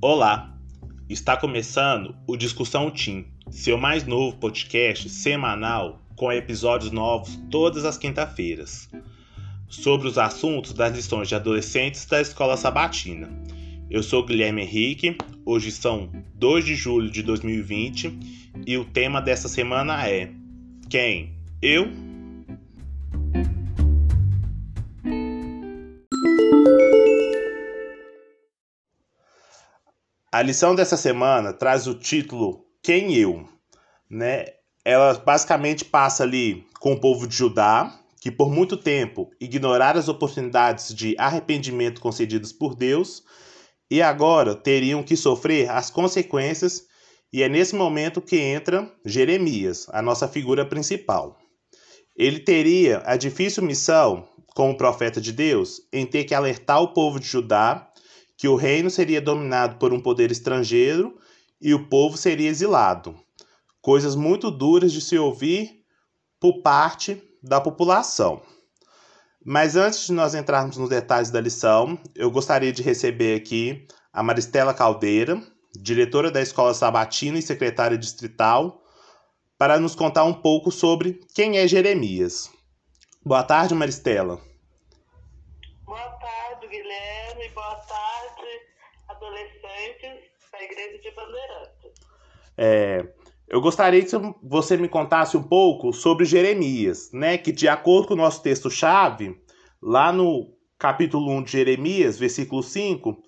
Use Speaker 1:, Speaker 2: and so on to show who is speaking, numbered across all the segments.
Speaker 1: Olá, está começando o Discussão Team, seu mais novo podcast semanal com episódios novos todas as quinta-feiras, sobre os assuntos das lições de adolescentes da Escola Sabatina. Eu sou Guilherme Henrique, hoje são 2 de julho de 2020 e o tema dessa semana é Quem? Eu A lição dessa semana traz o título Quem eu? Né? Ela basicamente passa ali com o povo de Judá, que por muito tempo ignoraram as oportunidades de arrependimento concedidas por Deus e agora teriam que sofrer as consequências, e é nesse momento que entra Jeremias, a nossa figura principal. Ele teria a difícil missão, como profeta de Deus, em ter que alertar o povo de Judá que o reino seria dominado por um poder estrangeiro e o povo seria exilado. Coisas muito duras de se ouvir por parte da população. Mas antes de nós entrarmos nos detalhes da lição, eu gostaria de receber aqui a Maristela Caldeira, diretora da Escola Sabatina e secretária distrital, para nos contar um pouco sobre quem é Jeremias. Boa tarde, Maristela.
Speaker 2: Boa tarde, Guilherme. Boa tarde, adolescentes da Igreja de Bandeirantes.
Speaker 1: É, eu gostaria que você me contasse um pouco sobre Jeremias, né? Que de acordo com o nosso texto-chave, lá no capítulo 1 de Jeremias, versículo 5,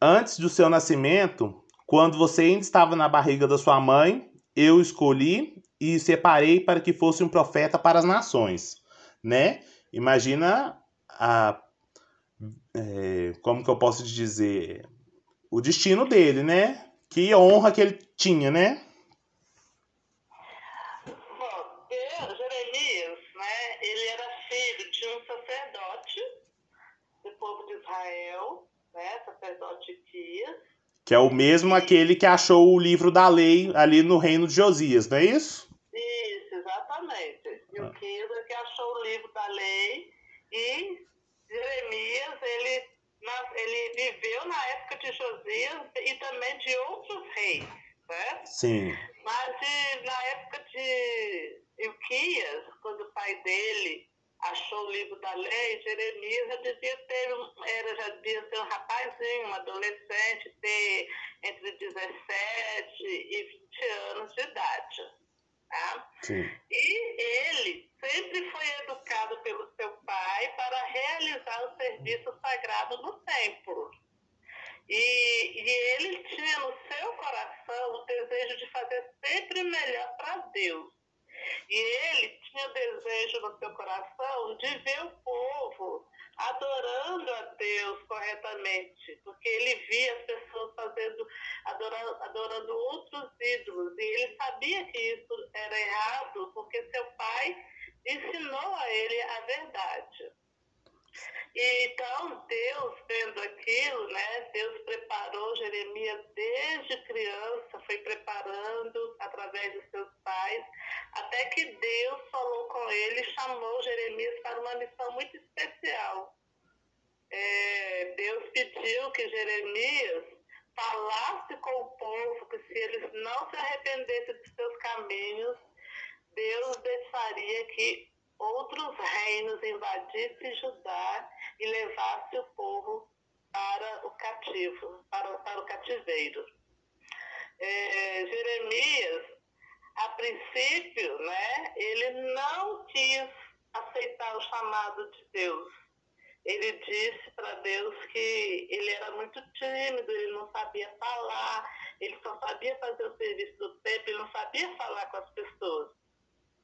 Speaker 1: antes do seu nascimento, quando você ainda estava na barriga da sua mãe, eu escolhi e separei para que fosse um profeta para as nações, né? Imagina a é, como que eu posso dizer, o destino dele, né? Que honra que ele tinha, né?
Speaker 2: Bom, Jeremias, né? Ele era filho de um sacerdote do povo de Israel, né? Sacerdote Tias.
Speaker 1: Que é o mesmo aquele que achou o livro da lei ali no reino de Josias, não é isso?
Speaker 2: Isso, exatamente. E o Kias é que achou o livro da lei e Jeremias, ele, ele viveu na época de Josias e também de outros reis, né?
Speaker 1: Sim.
Speaker 2: Mas de, na época de Ilquias, quando o pai dele achou o livro da lei, Jeremias já devia ter, era, já devia ser um rapazinho, um adolescente, ter entre 17 e 20 anos de idade. Tá?
Speaker 1: Sim.
Speaker 2: E ele sempre foi educado pelo seu pai para realizar o serviço sagrado no templo. E, e ele tinha no seu coração o desejo de fazer sempre melhor para Deus. E ele tinha o desejo no seu coração de ver o povo adorando a Deus corretamente, porque ele via as pessoas fazendo, adorando, adorando outros ídolos, e ele sabia que isso era errado, porque seu pai ensinou a ele a verdade. E, então, Deus, vendo aquilo, né, Deus preparou Jeremias desde criança, foi preparando através dos seus pais, até que Deus falou com ele e chamou Jeremias para uma missão muito especial. É, Deus pediu que Jeremias falasse com o povo que se eles não se arrependessem dos seus caminhos, Deus deixaria que outros reinos invadissem Judá e levasse o povo para o cativo, para, para o cativeiro. É, Jeremias, a princípio, né, ele não quis aceitar o chamado de Deus. Ele disse para Deus que ele era muito tímido, ele não sabia falar, ele só sabia fazer o serviço do templo, ele não sabia falar com as pessoas.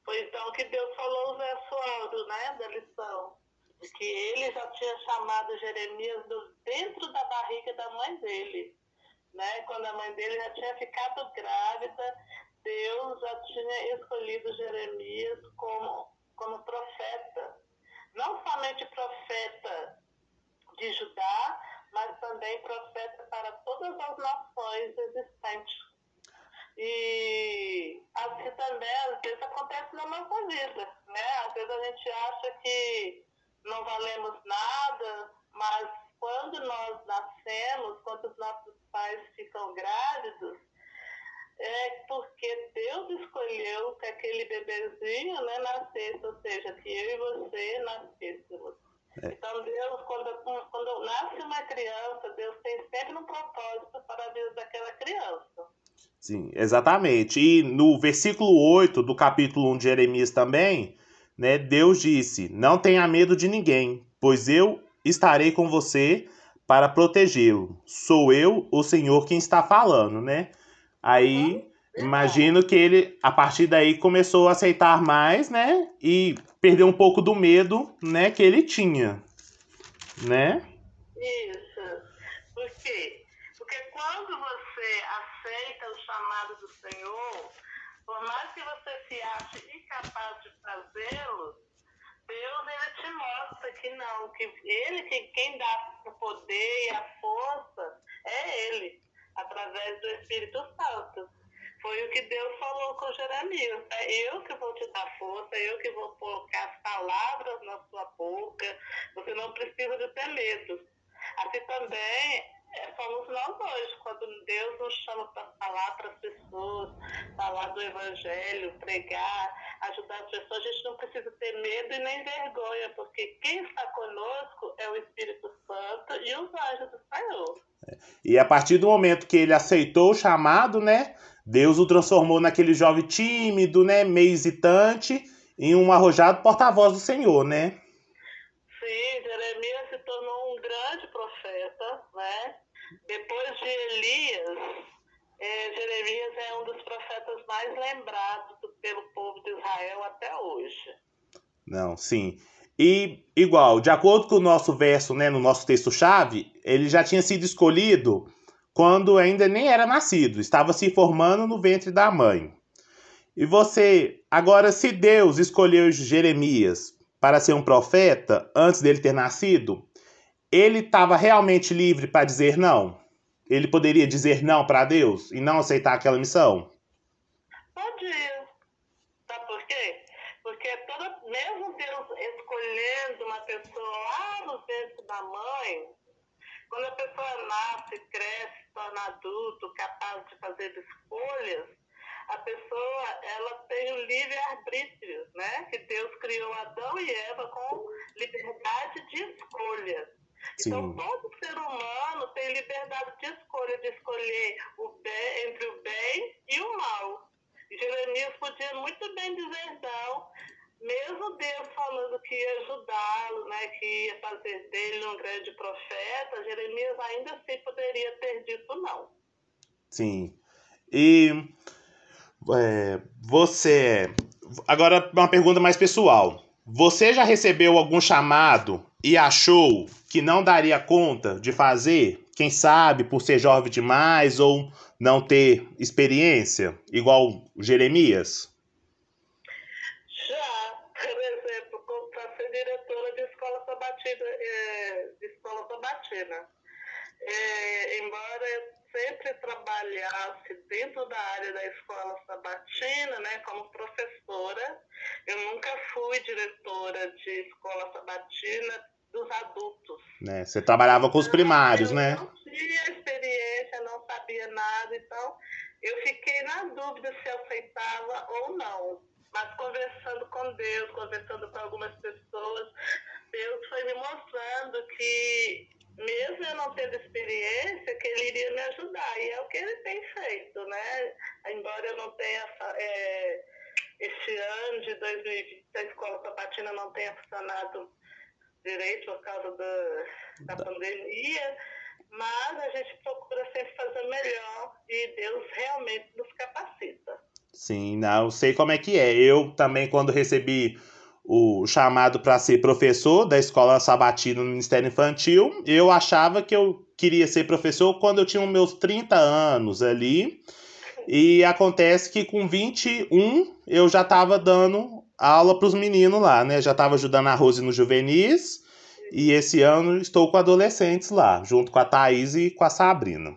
Speaker 2: Foi então que Deus falou o verso áureo, né, da lição, que ele já tinha chamado Jeremias dentro da barriga da mãe dele. Né? Quando a mãe dele já tinha ficado grávida, Deus já tinha escolhido Jeremias como, como profeta. Não somente profeta de Judá, mas também profeta para todas as nações existentes e assim também, às vezes, acontece na nossa vida, né? Às vezes a gente acha que não valemos nada, mas quando nós nascemos, quando os nossos pais ficam grávidos, é porque Deus escolheu que aquele bebezinho né, nascesse, ou seja, que eu e você nascêssemos. É. Então, Deus, quando, quando nasce uma criança, Deus tem sempre um propósito para a vida daquela criança.
Speaker 1: Sim, exatamente. E no versículo 8 do capítulo 1 de Jeremias também, né, Deus disse: Não tenha medo de ninguém, pois eu estarei com você para protegê-lo. Sou eu, o Senhor, quem está falando, né? Aí imagino que ele, a partir daí, começou a aceitar mais, né? E perdeu um pouco do medo, né, que ele tinha. Né?
Speaker 2: Isso. Por quê? Porque quando você aceita o chamado do Senhor, por mais que você se ache incapaz de fazê-lo, Deus ele te mostra que não, que ele que quem dá o poder e a força é ele através do Espírito Santo. Foi o que Deus falou com Jeremias. É eu que vou te dar força, eu que vou colocar as palavras na sua boca. Você não precisa de ter medo. Assim também é, somos nós nos chama para falar para as pessoas, falar do Evangelho, pregar, ajudar as pessoas, a gente não precisa ter medo e nem vergonha, porque quem está conosco é o Espírito Santo e os anjos do Senhor.
Speaker 1: E a partir do momento que ele aceitou o chamado, né, Deus o transformou naquele jovem tímido, né, meio hesitante, em um arrojado porta-voz do Senhor, né?
Speaker 2: Sim, Jeremias se tornou um grande profeta, né? Depois de Elias, é, Jeremias é um dos profetas mais lembrados pelo povo de Israel até hoje.
Speaker 1: Não, sim. E, igual, de acordo com o nosso verso, né, no nosso texto-chave, ele já tinha sido escolhido quando ainda nem era nascido, estava se formando no ventre da mãe. E você, agora, se Deus escolheu Jeremias para ser um profeta antes dele ter nascido, ele estava realmente livre para dizer não? Ele poderia dizer não para Deus e não aceitar aquela missão?
Speaker 2: Podia. Sabe por quê? Porque toda, mesmo Deus escolhendo uma pessoa lá no ventre da mãe, quando a pessoa nasce, cresce, torna adulto, capaz de fazer escolhas, a pessoa ela tem o livre-arbítrio, né? Que Deus criou Adão e Eva com liberdade de escolha. Sim. Então, todo ser humano tem liberdade de escolha, de escolher o bem, entre o bem e o mal. Jeremias podia muito bem dizer não, mesmo Deus falando que ia ajudá-lo, né, que ia fazer dele um grande profeta, Jeremias ainda assim poderia ter dito não.
Speaker 1: Sim. E é, você. Agora, uma pergunta mais pessoal. Você já recebeu algum chamado e achou que não daria conta de fazer? Quem sabe por ser jovem demais ou não ter experiência, igual Jeremias?
Speaker 2: Sabatina. É, embora eu sempre trabalhasse dentro da área da escola sabatina, né, como professora, eu nunca fui diretora de escola sabatina dos adultos.
Speaker 1: Né, você trabalhava com os primários,
Speaker 2: eu
Speaker 1: né?
Speaker 2: Não tinha experiência, não sabia nada, então eu fiquei na dúvida se aceitava ou não. Mas conversando com Deus, conversando com algumas pessoas, Deus foi me mostrando que mesmo eu não tendo experiência, que ele iria me ajudar. E é o que ele tem feito, né? Embora eu não tenha, é, este ano de 2020, a escola sabatina não tenha funcionado direito por causa da, da pandemia, mas a gente procura sempre fazer melhor e Deus realmente nos capacita.
Speaker 1: Sim, não, sei como é que é. Eu também, quando recebi o chamado para ser professor da escola sabatina no Ministério Infantil. Eu achava que eu queria ser professor quando eu tinha meus 30 anos ali. E acontece que com 21 eu já estava dando aula para os meninos lá, né? Já estava ajudando a Rose no juvenis. E esse ano estou com adolescentes lá, junto com a Thaís e com a Sabrina.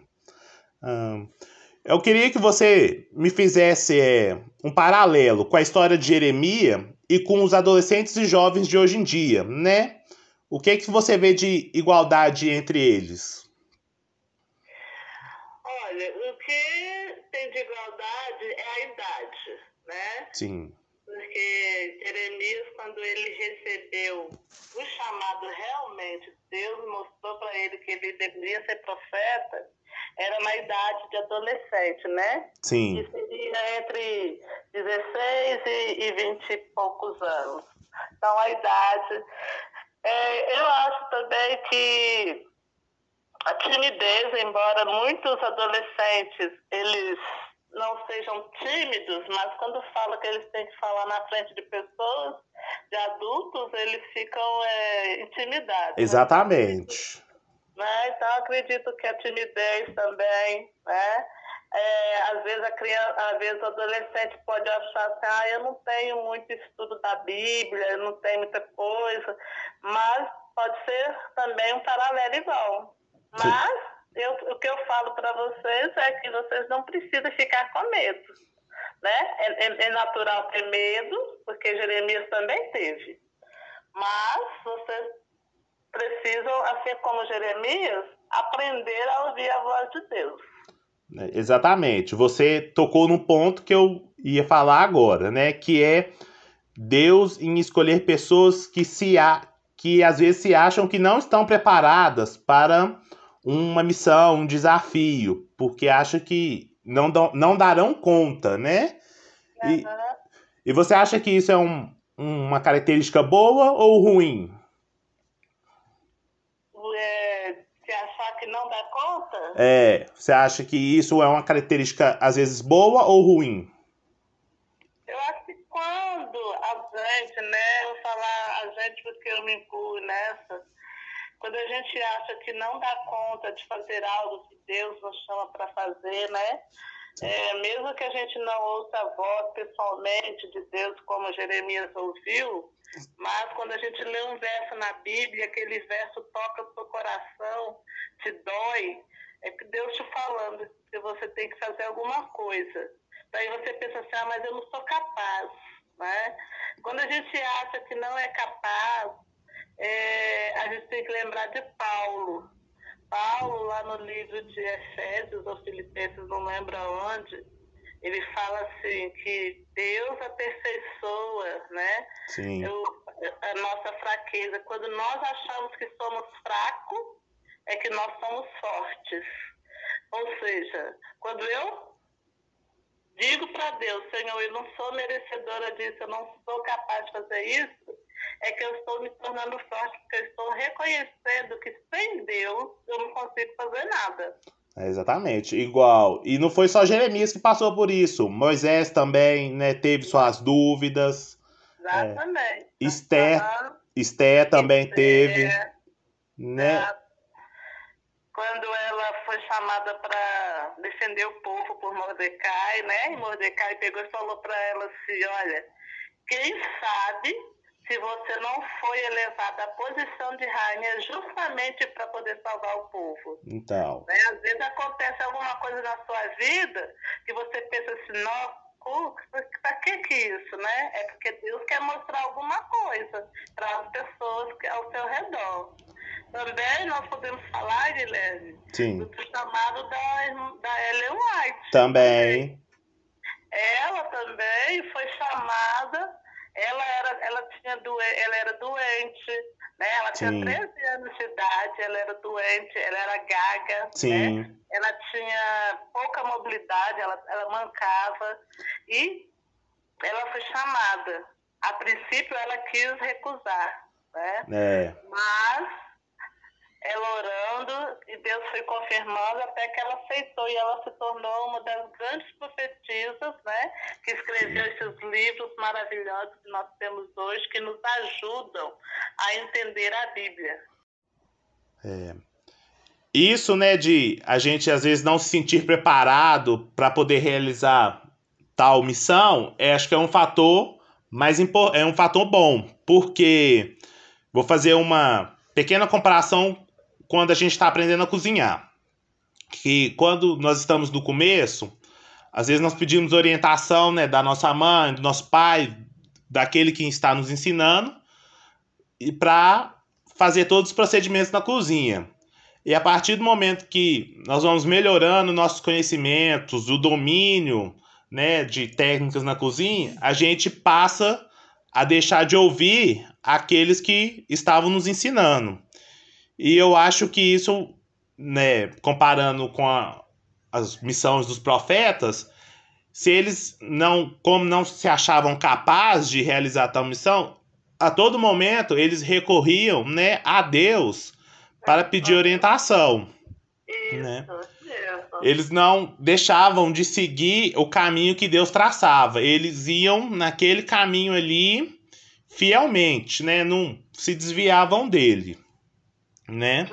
Speaker 1: eu queria que você me fizesse é, um paralelo com a história de Jeremias e com os adolescentes e jovens de hoje em dia, né? o que que você vê de igualdade entre eles?
Speaker 2: Olha, o que tem de igualdade é a idade, né?
Speaker 1: Sim.
Speaker 2: Porque Jeremias, quando ele recebeu o chamado realmente, Deus mostrou para ele que ele deveria ser profeta, era na idade de adolescente, né?
Speaker 1: Sim.
Speaker 2: Que seria entre 16 e, e 20 e poucos anos. Então, a idade. É, eu acho também que a timidez, embora muitos adolescentes eles não sejam tímidos, mas quando fala que eles têm que falar na frente de pessoas, de adultos, eles ficam é, intimidados.
Speaker 1: Exatamente.
Speaker 2: Né? Então, acredito que a timidez também, né? É, às vezes a criança, às vezes o adolescente pode achar assim, ah, eu não tenho muito estudo da Bíblia, eu não tenho muita coisa, mas pode ser também um paralelo igual. Mas eu, o que eu falo para vocês é que vocês não precisam ficar com medo. Né? É, é, é natural ter medo, porque Jeremias também teve. Mas vocês precisam, assim como Jeremias, aprender a ouvir a voz de Deus.
Speaker 1: Exatamente. Você tocou num ponto que eu ia falar agora, né? Que é Deus em escolher pessoas que se que às vezes se acham que não estão preparadas para uma missão, um desafio, porque acham que não, não darão conta, né? E, uhum. e você acha que isso é um, uma característica boa ou ruim?
Speaker 2: que não dá conta?
Speaker 1: É, você acha que isso é uma característica, às vezes, boa ou ruim?
Speaker 2: Eu acho que quando a gente, né, eu falar a gente porque eu me incluo nessa, quando a gente acha que não dá conta de fazer algo que Deus nos chama para fazer, né? É, mesmo que a gente não ouça a voz pessoalmente de Deus, como Jeremias ouviu, mas quando a gente lê um verso na Bíblia, aquele verso toca o seu coração, te dói, é que Deus te falando que você tem que fazer alguma coisa. Daí você pensa assim, ah, mas eu não sou capaz. Né? Quando a gente acha que não é capaz, é, a gente tem que lembrar de Paulo. Paulo, lá no livro de Efésios ou Filipenses, não lembro onde, ele fala assim que Deus aperfeiçoa, né?
Speaker 1: Sim.
Speaker 2: Eu, a nossa fraqueza. Quando nós achamos que somos fracos, é que nós somos fortes. Ou seja, quando eu digo para Deus, Senhor, eu não sou merecedora disso, eu não sou capaz de fazer isso, é que eu estou me tornando forte, porque eu estou reconhecendo que sem Deus eu não consigo fazer nada.
Speaker 1: É, exatamente, igual. E não foi só Jeremias que passou por isso. Moisés também, né, teve suas dúvidas.
Speaker 2: Exatamente. É.
Speaker 1: Esther, uhum. Esther também Esther, teve, né?
Speaker 2: Quando ela foi chamada para defender o povo por Mordecai, né? E Mordecai pegou e falou para ela assim, olha, quem sabe se você não foi elevada à posição de rainha justamente para poder salvar o povo.
Speaker 1: Então.
Speaker 2: Né? Às vezes acontece alguma coisa na sua vida que você pensa assim, nossa, para que que isso, né? É porque Deus quer mostrar alguma coisa para as pessoas ao seu redor. Também nós podemos falar, Guilherme,
Speaker 1: Sim.
Speaker 2: do chamado da, da Ellen White.
Speaker 1: Também.
Speaker 2: Ela também foi chamada ela era, ela tinha doente, ela era doente, né? Ela tinha Sim. 13 anos de idade, ela era doente, ela era gaga, né?
Speaker 1: Sim.
Speaker 2: né? Ela tinha pouca mobilidade, ela, ela mancava e ela foi chamada. A princípio ela quis recusar, né?
Speaker 1: É.
Speaker 2: Mas ela orando e Deus foi confirmando até que ela aceitou e ela se tornou uma das grandes profetisas, né? Que escreveu esses livros maravilhosos que nós temos hoje, que nos ajudam a entender a Bíblia.
Speaker 1: É. Isso, né, de a gente às vezes não se sentir preparado para poder realizar tal missão, é, acho que é um fator mais é um fator bom, porque vou fazer uma pequena comparação quando a gente está aprendendo a cozinhar. Que quando nós estamos no começo, às vezes nós pedimos orientação né, da nossa mãe, do nosso pai, daquele que está nos ensinando, e para fazer todos os procedimentos na cozinha. E a partir do momento que nós vamos melhorando nossos conhecimentos, o domínio né, de técnicas na cozinha, a gente passa a deixar de ouvir aqueles que estavam nos ensinando. E eu acho que isso, né, comparando com a, as missões dos profetas, se eles não, como não se achavam capazes de realizar tal missão, a todo momento eles recorriam, né, a Deus para pedir orientação.
Speaker 2: Isso,
Speaker 1: Né?
Speaker 2: isso.
Speaker 1: Eles não deixavam de seguir o caminho que Deus traçava. Eles iam naquele caminho ali fielmente, né? Não se desviavam dele, né?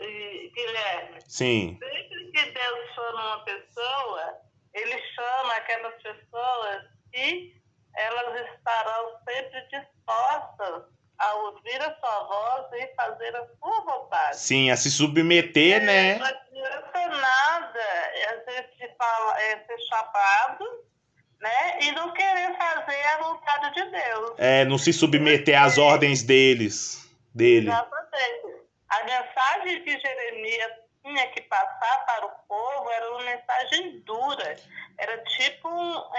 Speaker 2: E, Guilherme,
Speaker 1: Sim,
Speaker 2: sempre que Deus chama uma pessoa, ele chama aquelas pessoas que elas estarão sempre dispostas a ouvir a sua voz e fazer a sua vontade.
Speaker 1: sim, a se submeter, né?
Speaker 2: Não adianta nada a gente fala, é, ser chamado né, e não querer fazer a vontade de Deus.
Speaker 1: É, não se submeter às ordens deles, dele.
Speaker 2: Exatamente. A mensagem que Jeremias tinha que passar para o povo era uma mensagem dura. Era tipo,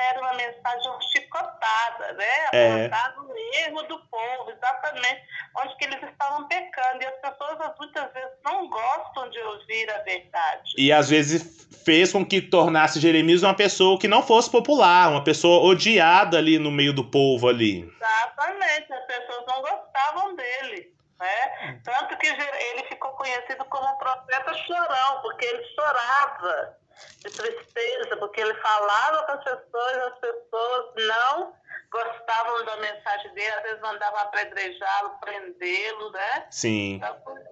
Speaker 2: era uma mensagem chicotada, né?
Speaker 1: É.
Speaker 2: No erro do povo, exatamente onde que eles estavam pecando. E as pessoas muitas vezes não gostam de ouvir a verdade.
Speaker 1: E às vezes fez com que tornasse Jeremias uma pessoa que não fosse popular, uma pessoa odiada ali no meio do povo ali.
Speaker 2: Exatamente, as pessoas não gostavam dele. Né? Tanto que ele ficou conhecido como o profeta chorão, porque ele chorava de tristeza, porque ele falava com as pessoas, as pessoas não gostavam da mensagem dele, às vezes mandavam apedrejá-lo, prendê-lo, né?
Speaker 1: Sim,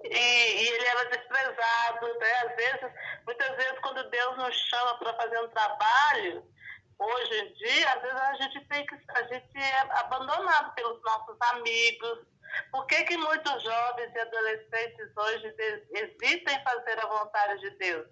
Speaker 2: E, e ele era desprezado, né? Às vezes, muitas vezes, quando Deus nos chama para fazer um trabalho, hoje em dia, às vezes a gente tem que, a gente é abandonado pelos nossos amigos. Por que, que muitos jovens e adolescentes hoje hesitam em fazer a vontade de Deus?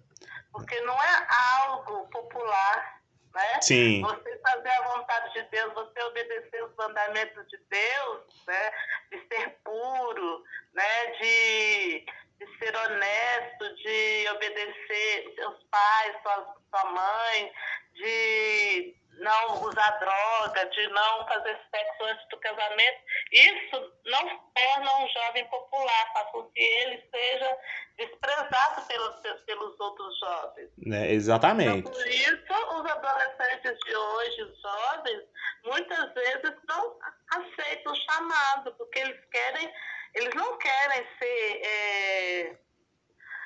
Speaker 2: Porque não é algo popular, né?
Speaker 1: sim,
Speaker 2: Você fazer a vontade de Deus, você obedecer os mandamentos de Deus, né? De ser puro, né? De, de ser honesto, de obedecer seus pais, sua, sua mãe, de não usar droga, de não fazer sexo antes do casamento. Isso não torna um jovem popular, faz com que ele seja desprezado pelos, pelos outros jovens. Então,
Speaker 1: Exatamente.
Speaker 2: por isso, os adolescentes de hoje, os jovens, muitas vezes não aceitam o chamado, porque eles querem, eles não querem ser é,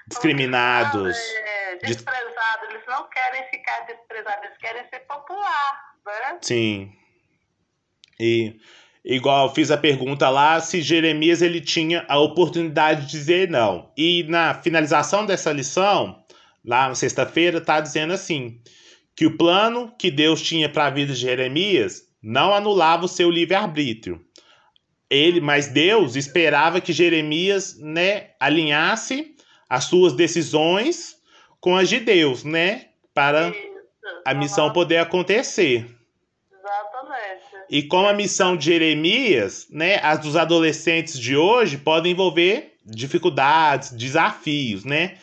Speaker 1: Discriminados.
Speaker 2: é, desprezados, eles não querem ficar desprezados, eles querem ser popular, né?
Speaker 1: Sim. E igual fiz a pergunta lá se Jeremias ele tinha a oportunidade de dizer não. E na finalização dessa lição, lá na sexta-feira, tá dizendo assim: que o plano que Deus tinha para a vida de Jeremias não anulava o seu livre-arbítrio. Ele, mas Deus esperava que Jeremias, né, alinhasse as suas decisões com as de Deus, né, para a missão poder acontecer. E como a missão de Jeremias, né, as dos adolescentes de hoje podem envolver dificuldades, desafios, né?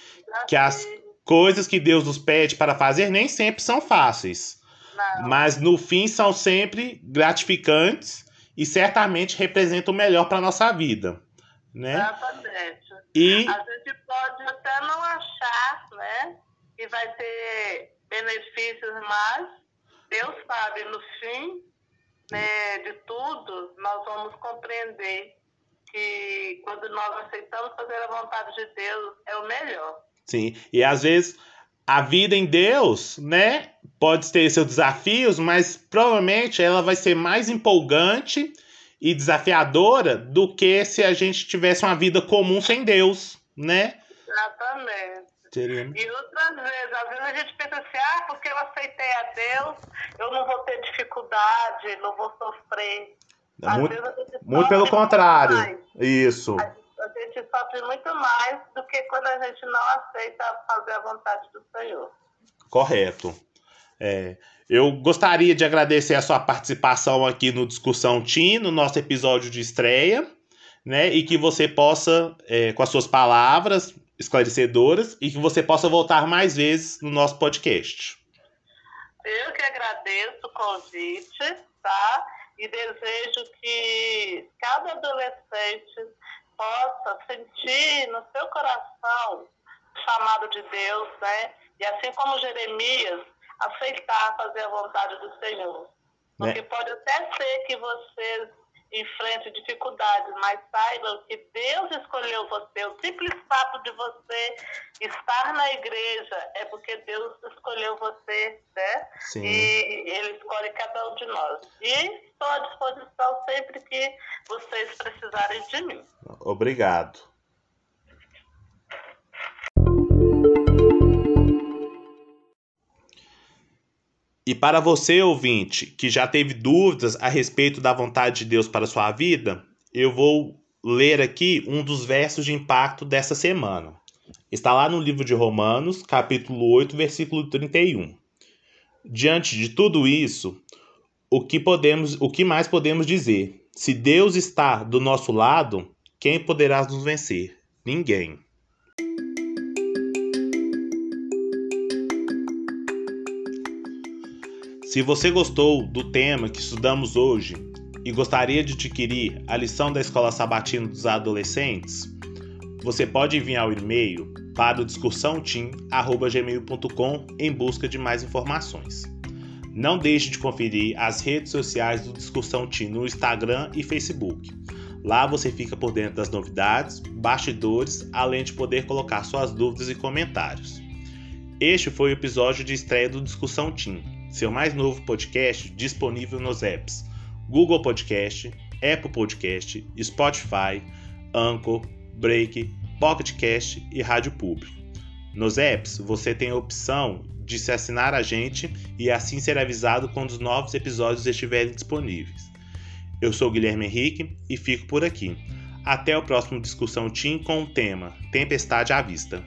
Speaker 1: Que as coisas que Deus nos pede para fazer nem sempre são fáceis,
Speaker 2: Não.
Speaker 1: mas no fim são sempre gratificantes e certamente representam o melhor para nossa vida, né?
Speaker 2: Exatamente.
Speaker 1: E
Speaker 2: A gente pode até não achar, né, que vai ter benefícios, mas Deus sabe, no fim né, de tudo, nós vamos compreender que quando nós aceitamos fazer a vontade de Deus, é o melhor.
Speaker 1: sim, e às vezes a vida em Deus, né, pode ter seus desafios, mas provavelmente ela vai ser mais empolgante e desafiadora do que se a gente tivesse uma vida comum sem Deus, né?
Speaker 2: Exatamente. E outras vezes, às vezes a gente pensa assim, ah, porque eu aceitei a Deus, eu não vou ter dificuldade, não vou sofrer. Às
Speaker 1: Muito,
Speaker 2: a
Speaker 1: muito pelo contrário.
Speaker 2: mais.
Speaker 1: Isso.
Speaker 2: A gente sofre muito mais do que quando a gente não aceita fazer a vontade do Senhor.
Speaker 1: Correto. É, eu gostaria de agradecer a sua participação aqui no Discussão Team, no nosso episódio de estreia. né? E que você possa, é, com as suas palavras esclarecedoras, e que você possa voltar mais vezes no nosso podcast.
Speaker 2: Eu que agradeço o convite, tá? E desejo que cada adolescente possa sentir no seu coração o chamado de Deus, né? E assim como Jeremias, aceitar fazer a vontade do Senhor. Porque né? pode até ser que vocês enfrente dificuldades, mas saibam que Deus escolheu você. O simples fato de você estar na igreja é porque Deus escolheu você, né? Sim. E Ele escolhe cada um de nós. E estou à disposição sempre que vocês precisarem de mim.
Speaker 1: Obrigado. E para você, ouvinte, que já teve dúvidas a respeito da vontade de Deus para a sua vida, eu vou ler aqui um dos versos de impacto dessa semana. Está lá no livro de Romanos, capítulo 8, versículo 31. Diante de tudo isso, o que podemos, o que mais podemos dizer? Se Deus está do nosso lado, quem poderá nos vencer? Ninguém. Se você gostou do tema que estudamos hoje e gostaria de adquirir a lição da Escola Sabatina dos Adolescentes, você pode enviar o e-mail para o discussãoteam.gmail.com em busca de mais informações. Não deixe de conferir as redes sociais do Discussão Team no Instagram e Facebook. Lá você fica por dentro das novidades, bastidores, além de poder colocar suas dúvidas e comentários. Este foi o episódio de estreia do Discussão Team seu mais novo podcast disponível nos apps Google Podcast, Apple Podcast, Spotify, Anchor, Break, Pocket Cast e Rádio Público. Nos apps, você tem a opção de se assinar a gente e assim ser avisado quando os novos episódios estiverem disponíveis. Eu sou Guilherme Henrique e fico por aqui. Até o próximo Discussão Team com o tema Tempestade à Vista.